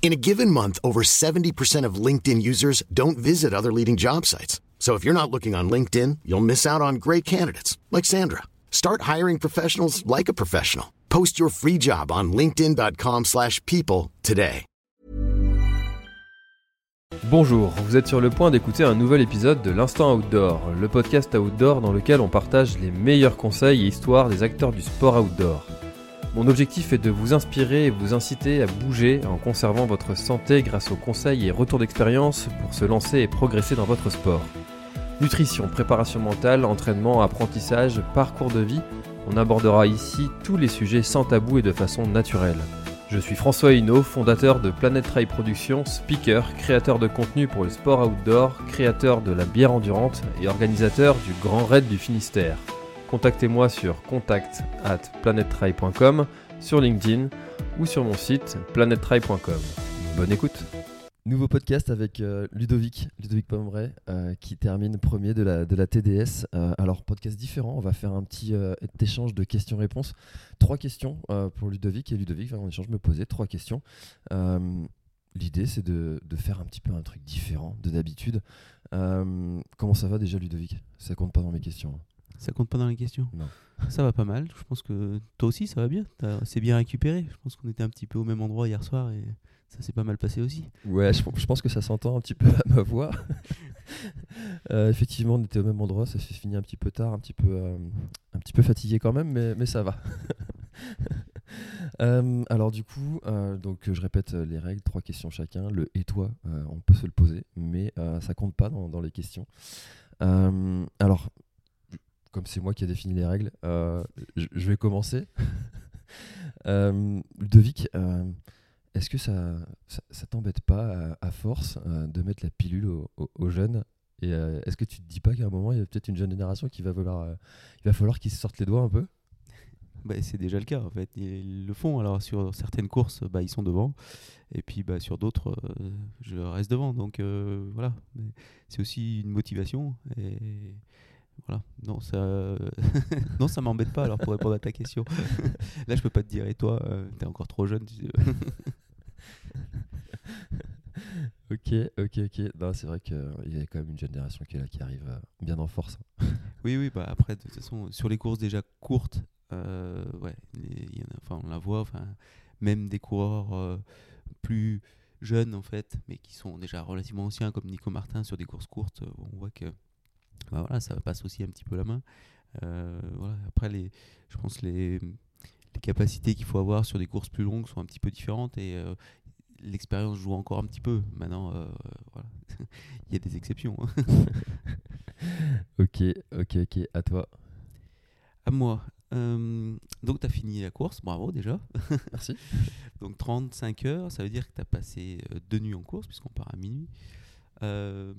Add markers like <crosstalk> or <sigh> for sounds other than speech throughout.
In a given month, over 70% of LinkedIn users don't visit other leading job sites. So if you're not looking on LinkedIn, you'll miss out on great candidates like Sandra. Start hiring professionals like a professional. Post your free job on linkedin.com/people today. Bonjour, vous êtes sur le point d'écouter un nouvel épisode de l'Instant Outdoor, le podcast outdoor dans lequel on partage les meilleurs conseils et histoires des acteurs du sport outdoor. Mon objectif est de vous inspirer et vous inciter à bouger en conservant votre santé grâce aux conseils et retours d'expérience pour se lancer et progresser dans votre sport. Nutrition, préparation mentale, entraînement, apprentissage, parcours de vie, on abordera ici tous les sujets sans tabou et de façon naturelle. Je suis François Hinault, fondateur de Planet Trail Productions, speaker, créateur de contenu pour le sport outdoor, créateur de la bière endurante et organisateur du Grand Raid du Finistère. Contactez-moi sur contact at sur LinkedIn ou sur mon site planettry.com. Bonne écoute Nouveau podcast avec euh, Ludovic, Ludovic Pomeray, euh, qui termine premier de la, TDS. Euh, alors, podcast différent, on va faire un petit échange de questions-réponses. Trois questions pour Ludovic, et Ludovic va en échange me poser trois questions. L'idée, c'est de, faire un petit peu un truc différent de d'habitude. Comment ça va déjà, Ludovic? Ça compte pas dans mes questions. hein. Ça compte pas dans les questions Non. Ça va pas mal. Je pense que toi aussi, ça va bien. C'est bien récupéré. Je pense qu'on était un petit peu au même endroit hier soir et ça s'est pas mal passé aussi. Ouais, je, je pense que ça s'entend un petit peu à ma voix. <laughs> Euh, effectivement, on était au même endroit, ça s'est fini un petit peu tard, un petit peu, euh, un petit peu fatigué quand même, mais, mais ça va. <laughs> Euh, alors du coup, donc je répète les règles, trois questions chacun. Le et toi, on peut se le poser, mais ça compte pas dans, dans les questions. Euh, alors, comme c'est moi qui ai défini les règles, euh, je vais commencer. <laughs> Euh, Ludovic, euh, est-ce que ça, t'embête pas à, force euh, de mettre la pilule aux, jeunes Et euh, est-ce que tu te dis pas qu'à un moment il y a peut-être une jeune génération qui va falloir, euh, qu'ils se sortent les doigts un peu? Bah, c'est déjà le cas en fait. Ils le font. Alors sur certaines courses, bah, ils sont devant. Et puis bah, sur d'autres, euh, je reste devant. Donc euh, voilà. C'est aussi une motivation. Et voilà. Non, ça, <laughs> non, ça m'embête pas. Alors pour répondre à ta question, là je peux pas te dire. Et toi, euh, t'es encore trop jeune. tu- <laughs> Ok, ok, ok. Non, c'est vrai qu'il y a quand même une génération qui est là, qui arrive euh, bien en force. <laughs> Oui, oui, bah après, de toute façon, sur les courses déjà courtes, euh, ouais, les- il y en a- enfin, on la voit, enfin, même des coureurs euh, plus jeunes en fait, mais qui sont déjà relativement anciens, comme Nico Martin sur des courses courtes, euh, on voit que bah voilà, ça passe aussi un petit peu la main. Euh, voilà. Après, les, je pense les, les capacités qu'il faut avoir sur des courses plus longues sont un petit peu différentes et euh, l'expérience joue encore un petit peu. Maintenant, euh, voilà. <laughs> il y a des exceptions. hein. <laughs> Ok, ok, ok. À toi. À moi. Donc, tu as fini la course, bravo déjà. <laughs> Merci. Donc, 35 heures, ça veut dire que tu as passé deux nuits en course, puisqu'on part à minuit. Euh,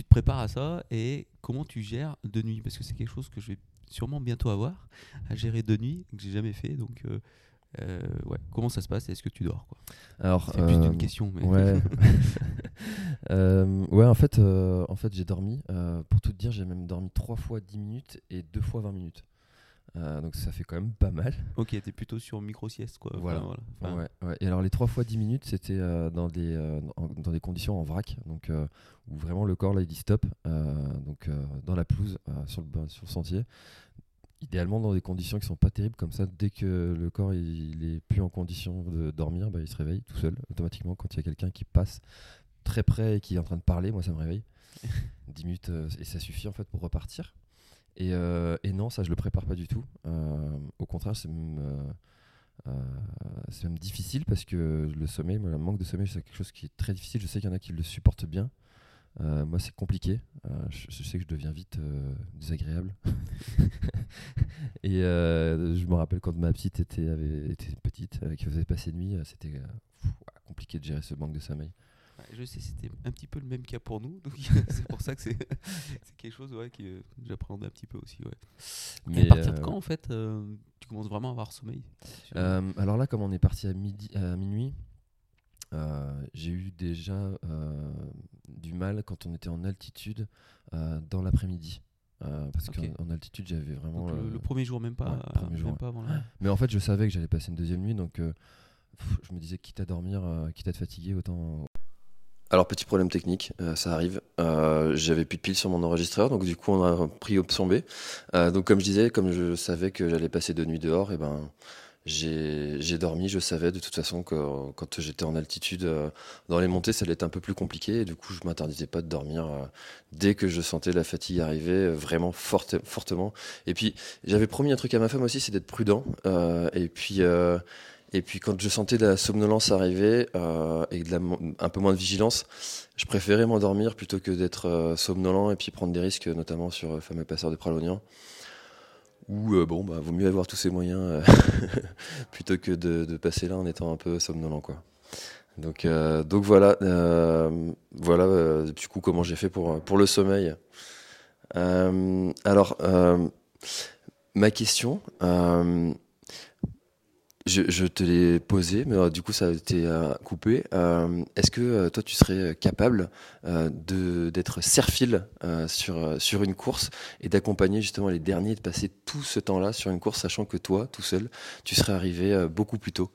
tu te prépares à ça et comment tu gères deux nuits Parce que c'est quelque chose que je vais sûrement bientôt avoir à gérer deux nuits, que j'ai jamais fait. Donc, euh, euh, ouais, comment ça se passe? Et Est-ce que tu dors quoi? Alors, C'est plus euh, d'une question. Mais Ouais. <laughs> <laughs> Euh, ouais, en fait, euh, en fait j'ai dormi. euh, pour tout te dire, j'ai même dormi trois fois 10 minutes et deux fois 20 minutes. Euh, donc ça fait quand même pas mal. ok, tu es plutôt sur micro-sieste. Quoi. Enfin, Voilà. Enfin, ouais, ouais. Et alors les trois fois 10 minutes, c'était euh, dans, des, euh, dans des conditions en vrac, donc où vraiment le corps là il dit stop, donc dans la pelouse, sur, le, sur le sentier. Idéalement dans des conditions qui sont pas terribles, comme ça dès que le corps il, il est plus en condition de dormir, bah, il se réveille tout seul automatiquement quand il y a quelqu'un qui passe très près et qui est en train de parler, moi ça me réveille. <laughs> 10 minutes et ça suffit en fait pour repartir. Et, euh, et non, ça je le prépare pas du tout. Euh, au contraire, c'est même, euh, c'est même difficile parce que le sommeil, le manque de sommeil, c'est quelque chose qui est très difficile. Je sais qu'il y en a qui le supportent bien. Moi, c'est compliqué. Je, sais que je deviens vite désagréable. <laughs> et je me rappelle quand ma petite était, avait, était petite, qui faisait passer nuit, c'était compliqué de gérer ce manque de sommeil. Je sais, c'était un petit peu le même cas pour nous, donc <laughs> c'est pour ça que <laughs> c'est quelque chose ouais, que j'appréhendais un petit peu aussi. Ouais. Mais à partir de quand, en fait, tu commences vraiment à avoir sommeil? Alors là, comme on est parti à, midi, à minuit, j'ai eu déjà du mal quand on était en altitude dans l'après-midi. Euh, parce qu'en altitude, j'avais vraiment. le, euh, premier jour, même pas, avant <gasps> Mais en fait, je savais que j'allais passer une deuxième nuit, donc euh, je me disais, quitte à dormir, quitte à te fatiguer, autant. Alors, petit problème technique, ça arrive. j'avais plus de piles sur mon enregistreur, donc du coup, on a pris option B. donc, comme je disais, comme je savais que j'allais passer deux nuits dehors, et ben j'ai dormi, je savais de toute façon que quand j'étais en altitude, euh, dans les montées, ça allait être un peu plus compliqué. Et du coup, je m'interdisais pas de dormir euh, dès que je sentais la fatigue arriver, euh, vraiment forte, fortement. Et puis, j'avais promis un truc à ma femme aussi, c'est d'être prudent. et puis, et puis, quand je sentais la somnolence arriver et de la, un peu moins de vigilance, je préférais m'endormir plutôt que d'être somnolent et puis prendre des risques, notamment sur le fameux passeur de Pralognan ou euh, bon, bah, vaut mieux avoir tous ces moyens euh, <laughs> plutôt que de, passer là en étant un peu somnolent, quoi. Donc, euh, donc voilà, voilà du coup comment j'ai fait pour, pour le sommeil. alors, ma question, je, te l'ai posé, mais euh, du coup ça a été euh, coupé. Euh, est-ce que toi tu serais capable d'être serfile sur sur une course et d'accompagner justement les derniers, de passer tout ce temps-là sur une course, sachant que toi, tout seul, tu serais arrivé beaucoup plus tôt?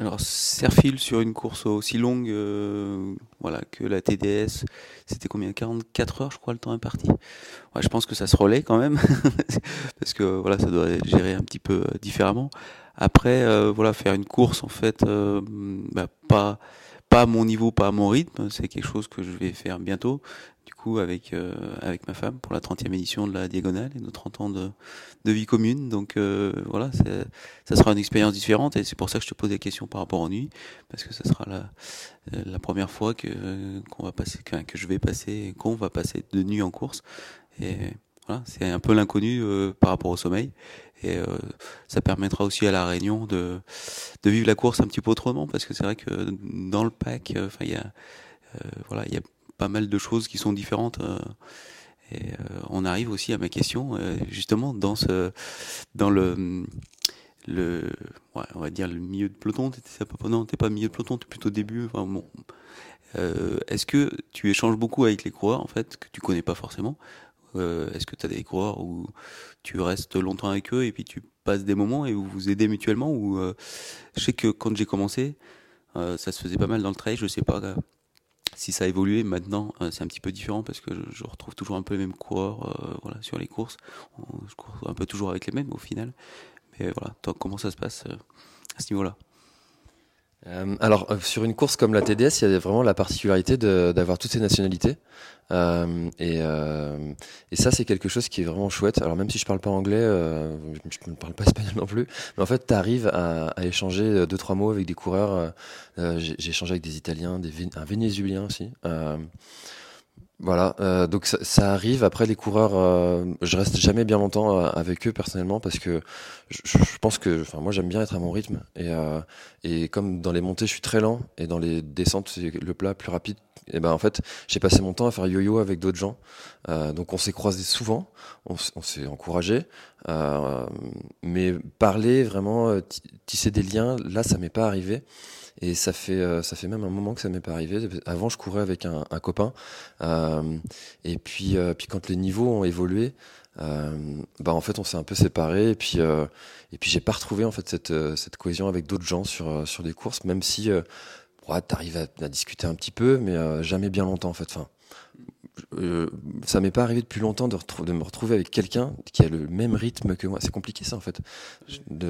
Alors, Serfil sur une course aussi longue euh, voilà, que la TDS, c'était combien 44 heures, je crois, le temps imparti. Ouais, je pense que ça se relaie quand même, <laughs> parce que voilà, ça doit être géré un petit peu euh, différemment. Après, euh, voilà, faire une course, en fait, bah, pas, pas à mon niveau, pas à mon rythme, c'est quelque chose que je vais faire bientôt du coup avec euh, avec ma femme pour la 30e édition de la Diagonale et nos 30 ans de, vie commune. Donc euh, voilà, ça sera une expérience différente et c'est pour ça que je te pose des questions par rapport aux nuits parce que ça sera la première fois que qu'on va passer que je vais passer qu'on va passer de nuit en course et voilà, c'est un peu l'inconnu euh, par rapport au sommeil et ça permettra aussi à la Réunion de de vivre la course un petit peu autrement parce que c'est vrai que dans le pack enfin il y a voilà, il y a pas mal de choses qui sont différentes. Euh, et euh, on arrive aussi à ma question, euh, justement, dans ce, dans le, le, on va dire le milieu de peloton. T'étais pas, non, t'es pas milieu de peloton, t'es plutôt début. Enfin, bon. Est-ce que tu échanges beaucoup avec les coureurs, en fait, que tu connais pas forcément Est-ce que tu as des coureurs où tu restes longtemps avec eux et puis tu passes des moments et vous vous aidez mutuellement Ou je sais que quand j'ai commencé, ça se faisait pas mal dans le trail, je sais pas si ça a évolué maintenant, euh, c'est un petit peu différent parce que je, retrouve toujours un peu les mêmes coureurs euh, voilà, sur les courses. Je cours un peu toujours avec les mêmes au final. Mais voilà, toi, comment ça se passe euh, à ce niveau-là? Euh, alors euh, sur une course comme la TDS, il y a vraiment la particularité d'avoir toutes ces nationalités. Euh, et, ça, c'est quelque chose qui est vraiment chouette. Alors même si je parle pas anglais, je ne parle pas <laughs> espagnol non plus, mais en fait, tu arrives à, échanger deux trois mots avec des coureurs. J'ai échangé avec des Italiens, un Vénézuélien aussi. Voilà, euh, donc ça, ça, arrive. Après les coureurs, euh, je reste jamais bien longtemps euh, avec eux personnellement parce que je, pense que, enfin moi j'aime bien être à mon rythme et euh, et comme dans les montées je suis très lent et dans les descentes c'est le plat plus rapide. Et ben en fait j'ai passé mon temps à faire yo-yo avec d'autres gens. donc on s'est croisés souvent, on, s'est encouragé, mais parler vraiment tisser des liens, là ça m'est pas arrivé. Et ça fait, euh, ça fait même un moment que ça m'est pas arrivé. Avant, je courais avec un, copain. Euh, et puis, euh, puis quand les niveaux ont évolué, bah en fait, on s'est un peu séparés. Et puis, et puis j'ai pas retrouvé en fait cette, cette cohésion avec d'autres gens sur, sur des courses, même si ouais, tu arrives à, à, discuter un petit peu, mais jamais bien longtemps en fait. Enfin, euh, ça m'est pas arrivé depuis longtemps de, de me retrouver avec quelqu'un qui a le même rythme que moi. C'est compliqué ça en fait, <laughs>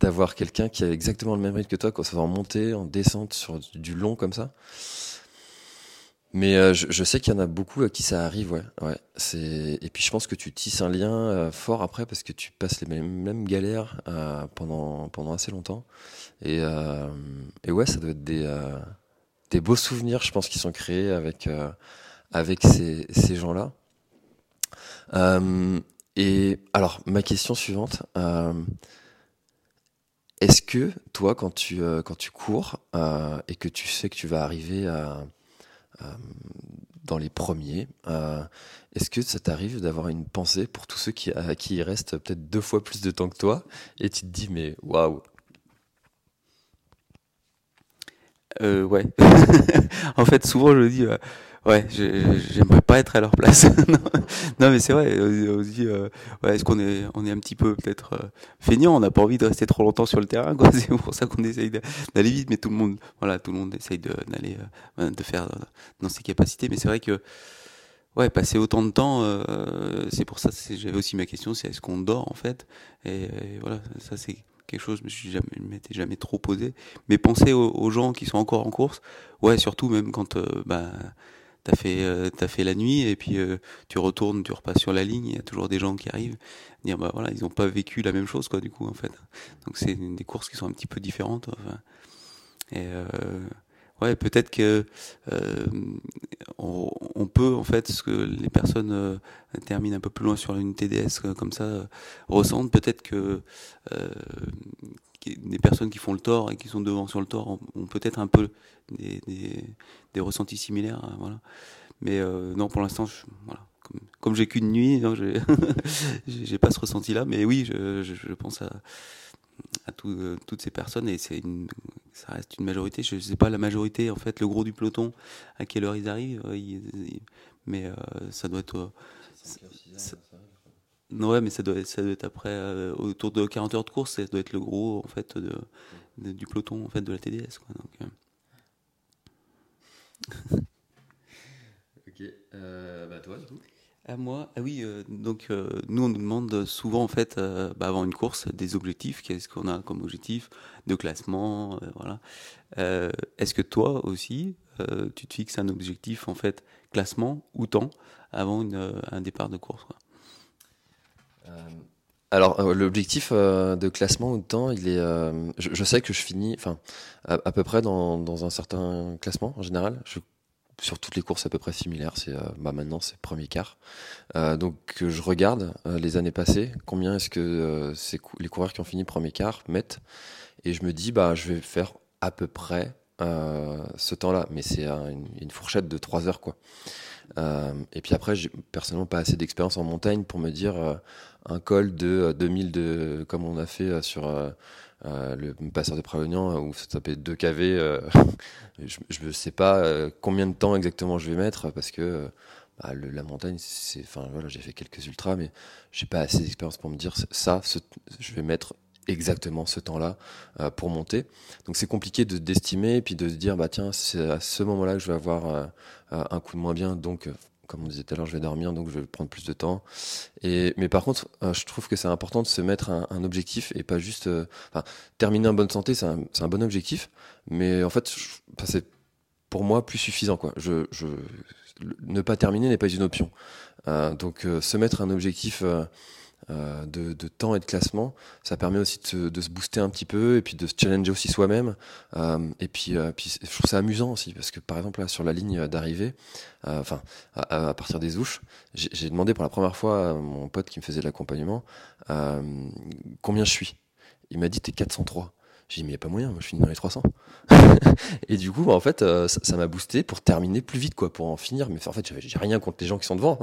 d'avoir quelqu'un qui a exactement le même rythme que toi, quand ça va en montée, en descente, sur du long comme ça. Mais euh, je, je, sais qu'il y en a beaucoup à qui ça arrive, ouais. ouais. C'est et puis je pense que tu tisses un lien euh, fort après parce que tu passes les mêmes, galères pendant pendant assez longtemps. Et et ouais, ça doit être des des beaux souvenirs, je pense, qui sont créés avec euh, avec ces, ces gens-là. Euh, et alors, ma question suivante. Euh, est-ce que toi, quand tu, quand tu cours et que tu sais que tu vas arriver à, dans les premiers, est-ce que ça t'arrive d'avoir une pensée pour tous ceux qui, à qui il reste peut-être deux fois plus de temps que toi et tu te dis mais waouh euh, Ouais. <laughs> en fait, souvent je dis ouais, j'aimerais pas être à leur place. <laughs> non, mais c'est vrai. On, euh, ouais, est-ce qu'on est on est un petit peu peut-être euh, feignant, on n'a pas envie de rester trop longtemps sur le terrain. quoi <laughs> C'est pour ça qu'on essaye d'aller vite, mais tout le monde voilà, tout le monde essaye d'aller euh, de faire dans ses capacités. Mais c'est vrai que Ouais, passer autant de temps, euh, c'est pour ça. J'avais aussi ma question, c'est est-ce qu'on dort en fait? Et, voilà, ça c'est quelque chose je jamais, m'étais jamais trop posé. Mais penser aux, gens qui sont encore en course, ouais, surtout même quand euh, bah t'as fait euh, fait la nuit et puis euh, tu retournes, tu repasses sur la ligne, il y a toujours des gens qui arrivent dire bah voilà, ils ont pas vécu la même chose quoi du coup en fait. Donc c'est des courses qui sont un petit peu différentes. Et euh, ouais, peut-être que on, peut en fait ce que les personnes terminent un peu plus loin sur une TDS comme ça ressentent. Peut-être que des personnes qui font le tort et qui sont devant sur le tort ont, peut-être un peu des, ressentis similaires, hein, voilà. Mais non, pour l'instant, voilà. Comme, j'ai qu'une nuit, <laughs> j'ai pas ce ressenti-là. Mais oui, je, je pense à à euh, toutes ces personnes et c'est une, ça reste une majorité. Je ne sais pas la majorité, en fait, le gros du peloton, à quelle heure ils arrivent, euh, mais euh, ça doit être. ouais, mais ça doit, ça doit être après, autour de 40 heures de course, ça doit être le gros, en fait, de, du peloton, en fait, de la TDS. Quoi, donc, <laughs> ok, bah toi, du coup à moi, ah oui, euh, donc euh, nous on nous demande souvent en fait euh, bah, avant une course des objectifs, qu'est-ce qu'on a comme objectif de classement, voilà. Est-ce que toi aussi tu te fixes un objectif en fait classement ou temps avant un départ de course alors l'objectif de classement ou de temps, il est, je, sais que je finis, enfin à, peu près dans, un certain classement en général. Sur toutes les courses à peu près similaires. C'est euh, bah maintenant c'est premier quart. Euh, donc je regarde euh, les années passées, combien est-ce que les coureurs qui ont fini premier quart mettent, et je me dis bah je vais faire à peu près ce temps-là, mais c'est une, fourchette de 3 heures quoi. Et puis après, j'ai personnellement pas assez d'expérience en montagne pour me dire un col de 2000 de comme on a fait sur euh, le passeur de Prévenant où ça s'appelle 2 kV, euh, <laughs> je ne sais pas euh, combien de temps exactement je vais mettre parce que bah, la montagne, c'est, enfin voilà, j'ai fait quelques ultras, mais j'ai pas assez d'expérience pour me dire ça, je vais mettre exactement ce temps-là pour monter. Donc c'est compliqué de d'estimer et puis de se dire bah tiens c'est à ce moment-là que je vais avoir un coup de moins bien, donc comme on disait tout à l'heure, je vais dormir, donc je vais prendre plus de temps. Et, mais par contre, euh, je trouve que c'est important de se mettre un, objectif et pas juste. Euh, terminer en bonne santé, c'est un, un, bon objectif, mais en fait, c'est pour moi plus suffisant. Quoi. Je, ne pas terminer n'est pas une option. Euh, donc, se mettre un objectif euh, de, temps et de classement. Ça permet aussi de, se booster un petit peu et puis de se challenger aussi soi-même. Euh, et puis, euh, puis je trouve ça amusant aussi parce que par exemple là sur la ligne d'arrivée, enfin à, partir des ouches, j'ai demandé pour la première fois à mon pote qui me faisait l'accompagnement combien je suis? Il m'a dit t'es 403. J'ai dit, mais il n'y a pas moyen, je finis dans les 300. <laughs> et du coup, en fait, euh, ça m'a boosté pour terminer plus vite, quoi, pour en finir. Mais en fait, j'ai rien contre les gens qui sont devant.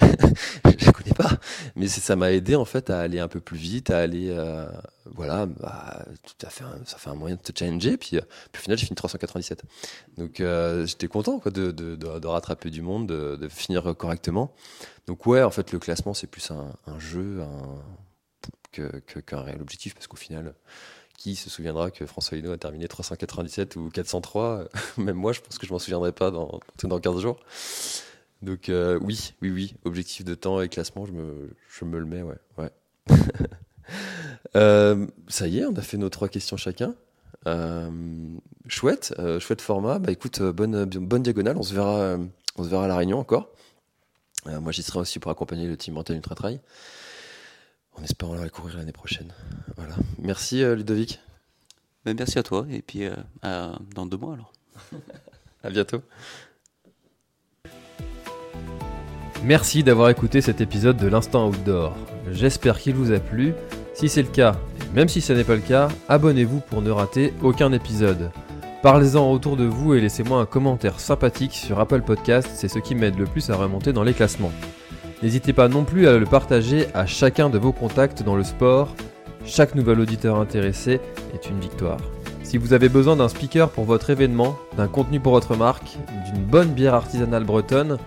<laughs> je les connais pas. Mais ça m'a aidé, en fait, à aller un peu plus vite, à aller, euh, voilà, bah, tout à fait, ça fait un moyen de te challenger. Puis, euh, puis au final, j'ai fini 397. Donc, j'étais content, quoi, de, de, rattraper du monde, de, finir correctement. Donc, ouais, en fait, le classement, c'est plus un, jeu, qu'un réel objectif, parce qu'au final, qui se souviendra que François Hinault a terminé 397 ou 403 <laughs> Même moi, je pense que je m'en souviendrai pas dans, dans 15 jours. Donc euh, oui, oui, oui, objectif de temps et classement, je me, je me le mets, ouais. ouais. <laughs> Euh, ça y est, on a fait nos trois questions chacun. Euh, chouette, chouette format. Bah écoute, bonne, bonne diagonale. On se verra, on se verra à la Réunion encore. moi, j'y serai aussi pour accompagner le team Antenne Ultra Trail en espérant la courir l'année prochaine. Voilà. Merci euh, Ludovic. Ben, merci à toi et puis euh, dans deux mois alors. <laughs> à bientôt. Merci d'avoir écouté cet épisode de l'Instant Outdoor. J'espère qu'il vous a plu. Si c'est le cas, Même si ce n'est pas le cas, abonnez-vous pour ne rater aucun épisode. Parlez-en autour de vous et laissez-moi un commentaire sympathique sur Apple Podcast, c'est ce qui m'aide le plus à remonter dans les classements. N'hésitez pas non plus à le partager à chacun de vos contacts dans le sport. Chaque nouvel auditeur intéressé est une victoire. Si vous avez besoin d'un speaker pour votre événement, d'un contenu pour votre marque, d'une bonne bière artisanale bretonne,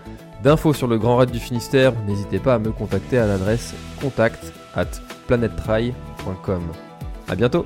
d'infos sur le Grand Raid du Finistère, n'hésitez pas à me contacter à l'adresse contact at planettry.com. A bientôt